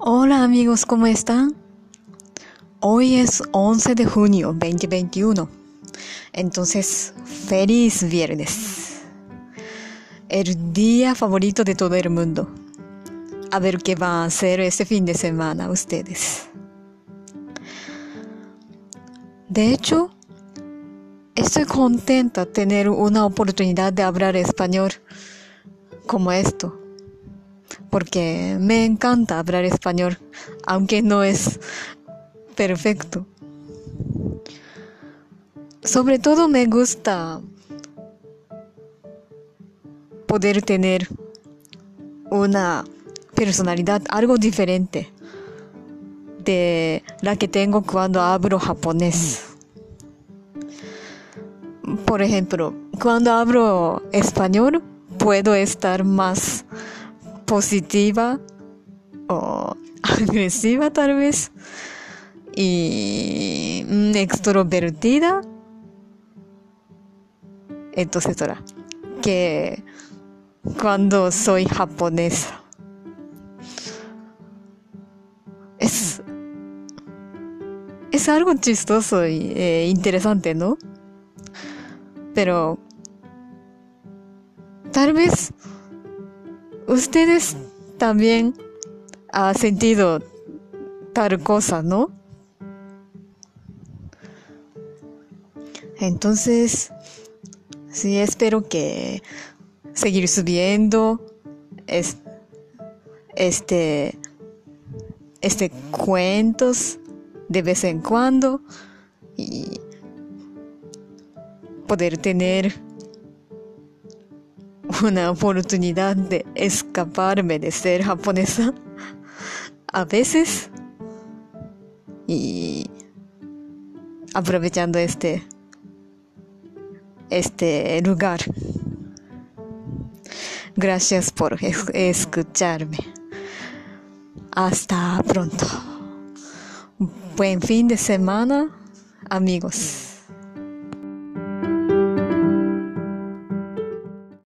Hola amigos, ¿cómo están? Hoy es 11 de junio 2021. Entonces, feliz viernes. El día favorito de todo el mundo. A ver qué van a hacer este fin de semana ustedes. De hecho, estoy contenta de tener una oportunidad de hablar español como esto porque me encanta hablar español, aunque no es perfecto. Sobre todo me gusta poder tener una personalidad algo diferente de la que tengo cuando hablo japonés. Por ejemplo, cuando hablo español puedo estar más positiva o agresiva tal vez y extrovertida entonces que cuando soy japonesa es es algo chistoso y eh, interesante, ¿no? Pero tal vez ustedes también han sentido tal cosa, ¿no? Entonces, sí, espero que seguir subiendo este, este cuentos de vez en cuando y poder tener una oportunidad de escaparme de ser japonesa a veces y aprovechando este este lugar. Gracias por escucharme. Hasta pronto. Buen fin de semana, amigos.